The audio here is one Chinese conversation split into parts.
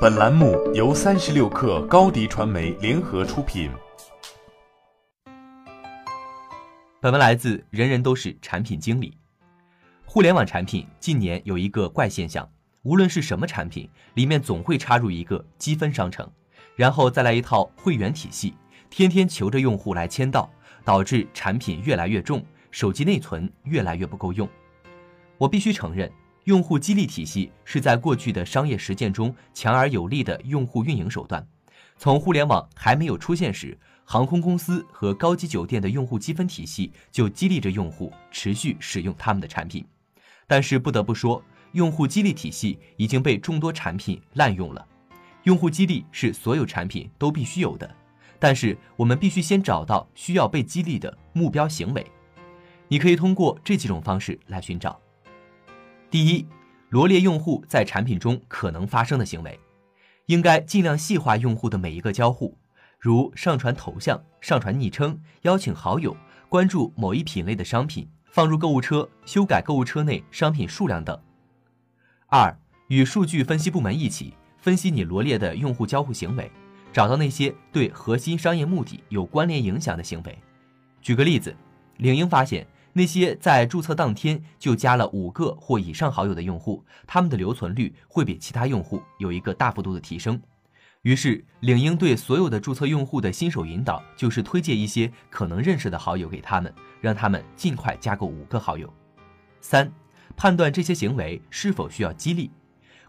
本栏目由三十六氪高低传媒联合出品。本文来自“人人都是产品经理”。互联网产品近年有一个怪现象，无论是什么产品，里面总会插入一个积分商城，然后再来一套会员体系，天天求着用户来签到，导致产品越来越重，手机内存越来越不够用。我必须承认。用户激励体系是在过去的商业实践中强而有力的用户运营手段。从互联网还没有出现时，航空公司和高级酒店的用户积分体系就激励着用户持续使用他们的产品。但是不得不说，用户激励体系已经被众多产品滥用了。用户激励是所有产品都必须有的，但是我们必须先找到需要被激励的目标行为。你可以通过这几种方式来寻找。第一，罗列用户在产品中可能发生的行为，应该尽量细化用户的每一个交互，如上传头像、上传昵称、邀请好友、关注某一品类的商品、放入购物车、修改购物车内商品数量等。二，与数据分析部门一起分析你罗列的用户交互行为，找到那些对核心商业目的有关联影响的行为。举个例子，领英发现。那些在注册当天就加了五个或以上好友的用户，他们的留存率会比其他用户有一个大幅度的提升。于是，领英对所有的注册用户的新手引导就是推荐一些可能认识的好友给他们，让他们尽快加够五个好友。三、判断这些行为是否需要激励。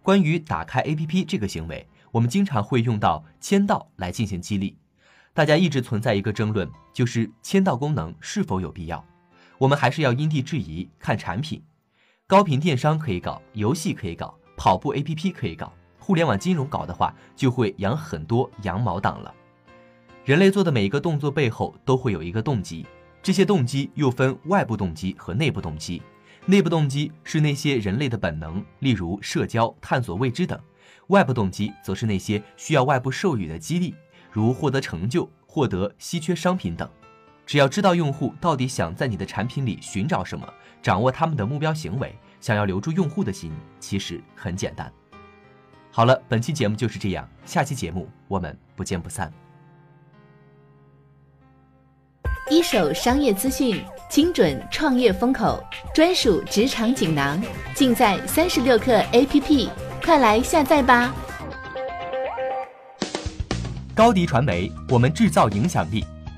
关于打开 APP 这个行为，我们经常会用到签到来进行激励。大家一直存在一个争论，就是签到功能是否有必要。我们还是要因地制宜看产品，高频电商可以搞，游戏可以搞，跑步 APP 可以搞，互联网金融搞的话，就会养很多羊毛党了。人类做的每一个动作背后都会有一个动机，这些动机又分外部动机和内部动机。内部动机是那些人类的本能，例如社交、探索未知等；外部动机则是那些需要外部授予的激励，如获得成就、获得稀缺商品等。只要知道用户到底想在你的产品里寻找什么，掌握他们的目标行为，想要留住用户的心，其实很简单。好了，本期节目就是这样，下期节目我们不见不散。一手商业资讯，精准创业风口，专属职场锦囊，尽在三十六课 APP，快来下载吧！高迪传媒，我们制造影响力。